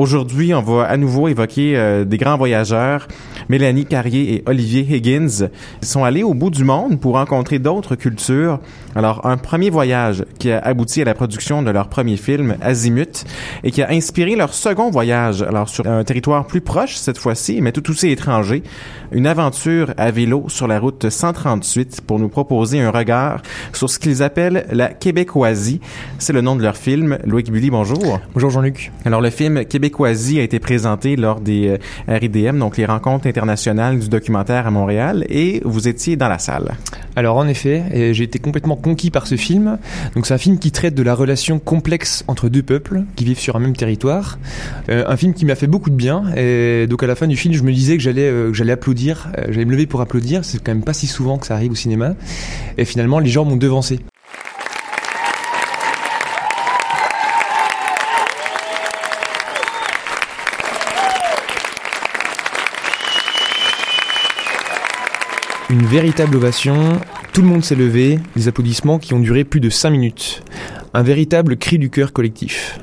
Aujourd'hui, on va à nouveau évoquer euh, des grands voyageurs, Mélanie Carrier et Olivier Higgins. Ils sont allés au bout du monde pour rencontrer d'autres cultures. Alors, un premier voyage qui a abouti à la production de leur premier film, Azimut, et qui a inspiré leur second voyage, alors sur un territoire plus proche cette fois-ci, mais tout aussi étranger, une aventure à vélo sur la route 138 pour nous proposer un regard sur ce qu'ils appellent la Québécoisie. C'est le nom de leur film. Loïc Bully, bonjour. Bonjour Jean-Luc. Alors, le film Québécoisie a été présenté lors des euh, RIDM, donc les rencontres internationales du documentaire à Montréal, et vous étiez dans la salle. Alors en effet, j'ai été complètement conquis par ce film. Donc c'est un film qui traite de la relation complexe entre deux peuples qui vivent sur un même territoire. Euh, un film qui m'a fait beaucoup de bien. Et donc à la fin du film, je me disais que j'allais euh, j'allais applaudir, euh, j'allais me lever pour applaudir. C'est quand même pas si souvent que ça arrive au cinéma. Et finalement, les gens m'ont devancé. Une véritable ovation, tout le monde s'est levé, des applaudissements qui ont duré plus de 5 minutes. Un véritable cri du cœur collectif.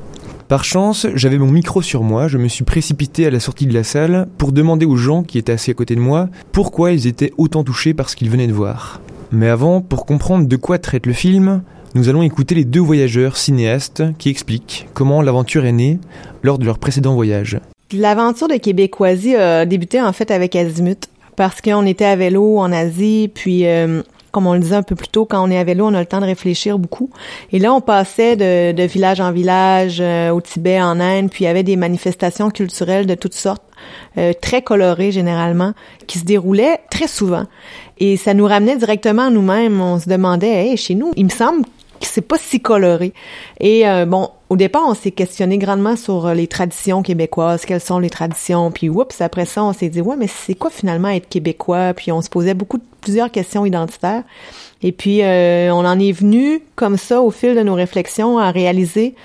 Par chance, j'avais mon micro sur moi, je me suis précipité à la sortie de la salle pour demander aux gens qui étaient assis à côté de moi pourquoi ils étaient autant touchés par ce qu'ils venaient de voir. Mais avant, pour comprendre de quoi traite le film, nous allons écouter les deux voyageurs cinéastes qui expliquent comment l'aventure est née lors de leur précédent voyage. L'aventure de Québécoisie a débuté en fait avec Azimut parce qu'on était à vélo en Asie, puis euh, comme on le disait un peu plus tôt, quand on est à vélo, on a le temps de réfléchir beaucoup. Et là, on passait de, de village en village, euh, au Tibet, en Inde, puis il y avait des manifestations culturelles de toutes sortes, euh, très colorées généralement, qui se déroulaient très souvent. Et ça nous ramenait directement à nous-mêmes. On se demandait, hey, chez nous, il me semble c'est pas si coloré. Et euh, bon, au départ, on s'est questionné grandement sur euh, les traditions québécoises, quelles sont les traditions, puis oups, après ça, on s'est dit ouais, mais c'est quoi finalement être québécois? Puis on se posait beaucoup plusieurs questions identitaires. Et puis euh, on en est venu comme ça au fil de nos réflexions à réaliser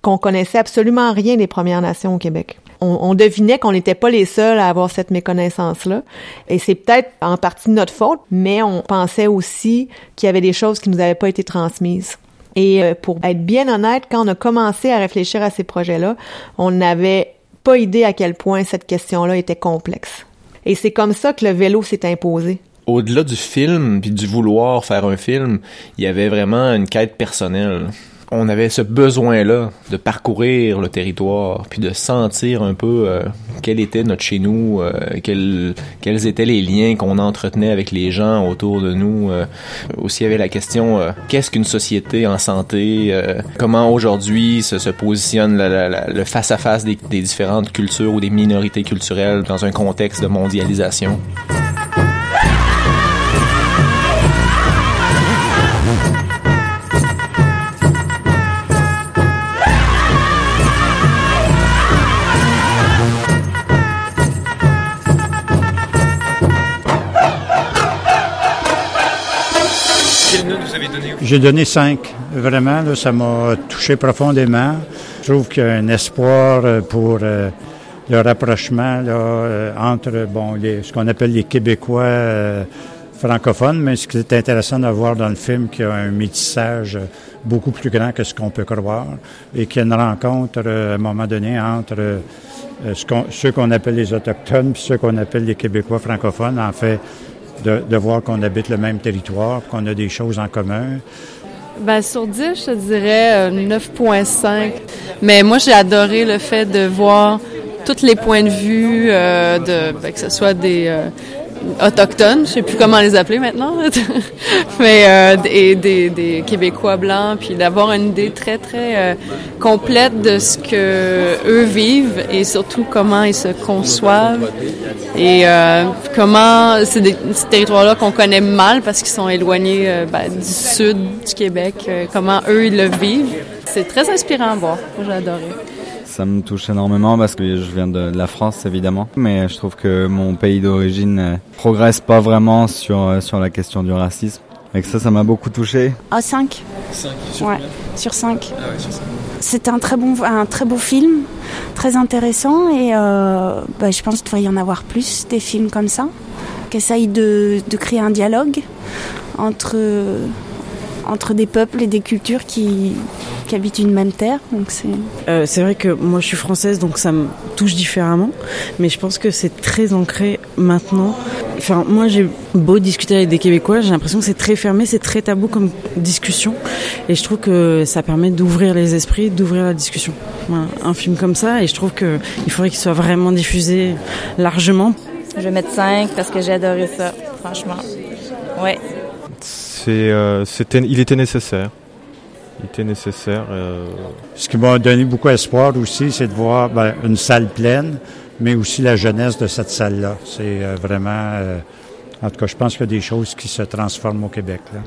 qu'on connaissait absolument rien des Premières Nations au Québec. On, on devinait qu'on n'était pas les seuls à avoir cette méconnaissance-là. Et c'est peut-être en partie de notre faute, mais on pensait aussi qu'il y avait des choses qui nous avaient pas été transmises. Et euh, pour être bien honnête, quand on a commencé à réfléchir à ces projets-là, on n'avait pas idée à quel point cette question-là était complexe. Et c'est comme ça que le vélo s'est imposé. Au-delà du film puis du vouloir faire un film, il y avait vraiment une quête personnelle on avait ce besoin-là de parcourir le territoire, puis de sentir un peu euh, quel était notre chez nous, euh, quels, étaient les liens qu'on entretenait avec les gens autour de nous. Euh. Aussi, il y avait la question qu'est-ce qu'une société en santé Comment aujourd'hui se, se, positionne le face-à-face des, des différentes cultures ou des minorités culturelles dans un contexte de mondialisation? J'ai donné cinq. Vraiment, là, ça m'a touché profondément. Je trouve qu'il y a un espoir euh, pour euh, le rapprochement là, euh, entre bon, les, ce qu'on appelle les Québécois francophones, mais ce qui est intéressant de voir dans le film, qu'il y a un métissage beaucoup plus grand que ce qu'on peut croire et qu'il y a une rencontre à un moment donné entre ce ceux qu'on appelle les Autochtones et ceux qu'on appelle les Québécois francophones. En fait, de, voir qu'on habite le même territoire, qu'on a des choses en commun. Ben, sur 10, je dirais 9.5. Euh, Mais moi, j'ai adoré le fait de voir tous les points de vue, euh, de, ben, que ce soit des, euh, autochtones, je sais plus comment les appeler maintenant, mais euh, des, des, Québécois blancs, puis d'avoir une idée très très euh, complète de ce que eux vivent et surtout comment ils se conçoivent et euh, comment ces territoires-là qu'on connaît mal parce qu'ils sont éloignés euh, ben, du sud du Québec, comment eux ils le vivent. C'est très inspirant à voir. J'ai adoré ça me touche énormément parce que je viens de la France évidemment, mais je trouve que mon pays d'origine euh, progresse pas vraiment sur, euh, sur la question du racisme. Et que ça, ça m'a beaucoup touché. À 5. 5 sur ouais, sur 5. Ah ouais, sur 5. C'est un très bon, un très beau film, très intéressant et euh, bah, je pense qu'il devrait y en avoir plus des films comme ça, qui essayent de, de créer un dialogue entre entre des peuples et des cultures qui qui habitent une même terre. Donc c'est. Euh, c'est vrai que moi je suis française, donc ça me touche différemment, mais je pense que c'est très ancré maintenant. Enfin, moi j'ai beau discuter avec des Québécois, j'ai l'impression que c'est très fermé, c'est très tabou comme discussion, et je trouve que ça permet d'ouvrir les esprits, d'ouvrir la discussion. Voilà, un film comme ça, et je trouve que il faudrait qu'il soit vraiment diffusé largement. Je vais mettre 5 parce que j'ai adoré ça, franchement. Ouais. C'est, euh, c'était, il était nécessaire. Il était nécessaire. euh, Ce qui m'a donné beaucoup d'espoir aussi, c'est de voir ben, une salle pleine, mais aussi la jeunesse de cette salle-là. C'est euh, vraiment... euh, en tout cas, je pense qu'il y a des choses qui se transforment au Québec. Là.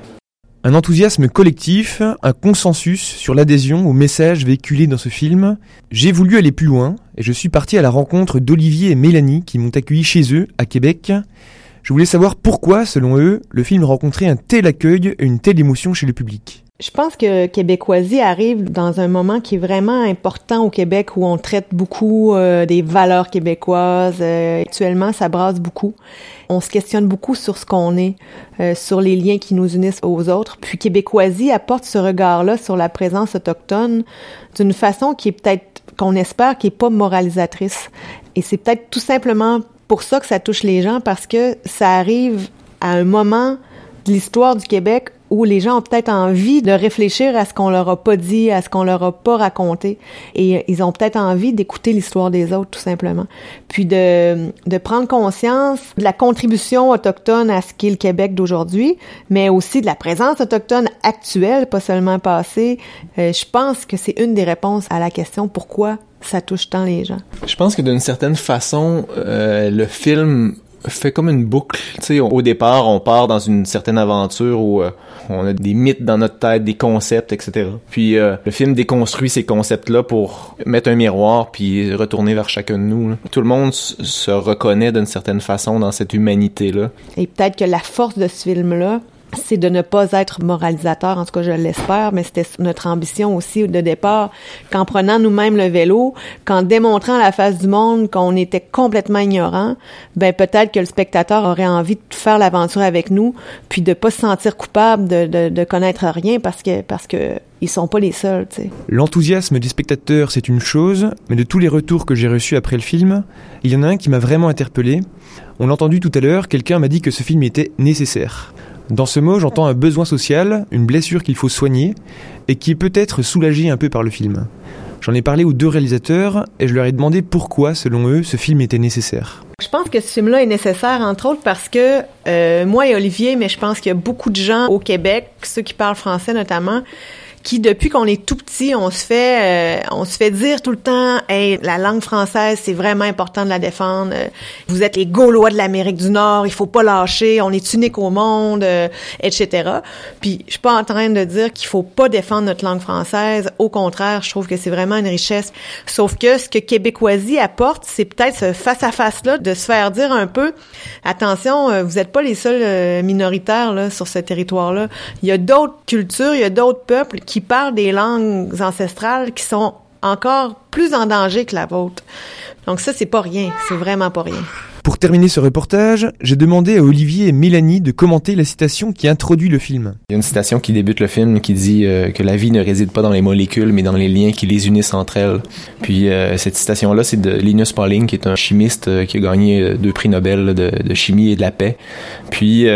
Un enthousiasme collectif, un consensus sur l'adhésion au message véhiculé dans ce film. J'ai voulu aller plus loin et je suis parti à la rencontre d'Olivier et Mélanie qui m'ont accueilli chez eux à Québec. Je voulais savoir pourquoi, selon eux, le film rencontrait un tel accueil et une telle émotion chez le public. Je pense que Québécoisie arrive dans un moment qui est vraiment important au Québec où on traite beaucoup euh, des valeurs québécoises. Euh, actuellement, ça brasse beaucoup. On se questionne beaucoup sur ce qu'on est, euh, sur les liens qui nous unissent aux autres. Puis Québécoisie apporte ce regard-là sur la présence autochtone d'une façon qui est peut-être, qu'on espère, qui est pas moralisatrice. Et c'est peut-être tout simplement pour ça que ça touche les gens parce que ça arrive à un moment de l'histoire du Québec où les gens ont peut-être envie de réfléchir à ce qu'on leur a pas dit, à ce qu'on leur a pas raconté, et ils ont peut-être envie d'écouter l'histoire des autres tout simplement, puis de de prendre conscience de la contribution autochtone à ce qu'est le Québec d'aujourd'hui, mais aussi de la présence autochtone actuelle, pas seulement passée. Euh, je pense que c'est une des réponses à la question pourquoi ça touche tant les gens. Je pense que d'une certaine façon, euh, le film fait comme une boucle. Tu sais, au départ, on part dans une certaine aventure où euh, on a des mythes dans notre tête, des concepts, etc. Puis euh, le film déconstruit ces concepts-là pour mettre un miroir puis retourner vers chacun de nous. Tout le monde se reconnaît d'une certaine façon dans cette humanité-là. Et peut-être que la force de ce film-là, c'est de ne pas être moralisateur, en tout cas je l'espère, mais c'était notre ambition aussi de départ, qu'en prenant nous-mêmes le vélo, qu'en démontrant à la face du monde qu'on était complètement ignorant, ben peut-être que le spectateur aurait envie de faire l'aventure avec nous, puis de pas se sentir coupable de, connaître rien parce que parce que ils sont pas les seuls. L'enthousiasme des spectateurs, c'est une chose, mais de tous les retours que j'ai reçus après le film, il y en a un qui m'a vraiment interpellé. On l'a entendu tout à l'heure, quelqu'un m'a dit que ce film était nécessaire. Dans ce mot, j'entends un besoin social, une blessure qu'il faut soigner, et qui peut-être soulagée un peu par le film. J'en ai parlé aux deux réalisateurs, et je leur ai demandé pourquoi, selon eux, ce film était nécessaire. Je pense que ce film-là est nécessaire, entre autres, parce que euh, moi et Olivier, mais je pense qu'il y a beaucoup de gens au Québec, ceux qui parlent français notamment, qui depuis qu'on est tout petit, on se fait, euh, on se fait dire tout le temps, hey, la langue française, c'est vraiment important de la défendre. Euh, Vous êtes les Gaulois de l'Amérique du Nord, il faut pas lâcher, on est unique au monde, euh, etc. Puis je suis pas en train de dire qu'il faut pas défendre notre langue française. Au contraire, je trouve que c'est vraiment une richesse. Sauf que ce que Québécoisie apporte, c'est peut-être ce face à face là de se faire dire un peu, attention, euh, vous êtes pas les seuls euh, minoritaires là sur ce territoire là. Il y a d'autres cultures, il y a d'autres peuples qui parlent des langues ancestrales qui sont encore plus en danger que la vôtre. Donc ça c'est pas rien, c'est vraiment pas rien. Pour terminer ce reportage, j'ai demandé à Olivier et Mélanie de commenter la citation qui introduit le film. Il y a une citation qui débute le film qui dit euh, que la vie ne réside pas dans les molécules, mais dans les liens qui les unissent entre elles. Puis euh, cette citation-là, c'est de Linus Pauling, qui est un chimiste euh, qui a gagné deux prix Nobel de, de chimie et de la paix. Puis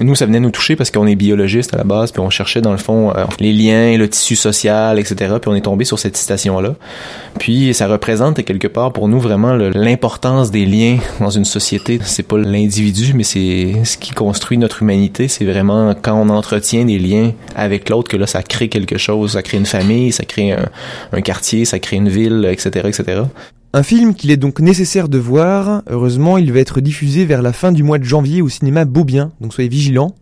nous, ça venait nous toucher parce qu'on est biologiste à la base, puis on cherchait dans le fond les liens, le tissu social, etc. Puis on est tombé sur cette citation-là. Puis ça représente quelque part pour nous vraiment l'importance des liens dans une société. C'est pas l'individu, mais c'est ce qui construit notre humanité. C'est vraiment quand on entretient des liens avec l'autre que là ça crée quelque chose. Ça crée une famille, ça crée un, quartier, ça crée une ville, etc., etc. Un film qu'il est donc nécessaire de voir. Heureusement, il va être diffusé vers la fin du mois de janvier au cinéma Beaubien, donc soyez vigilants.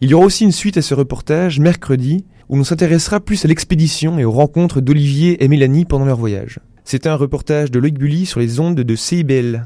Il y aura aussi une suite à ce reportage mercredi où l'on s'intéressera plus à l'expédition et aux rencontres d'Olivier et Mélanie pendant leur voyage. C'était un reportage de Loïc Bully sur les ondes de CIBL.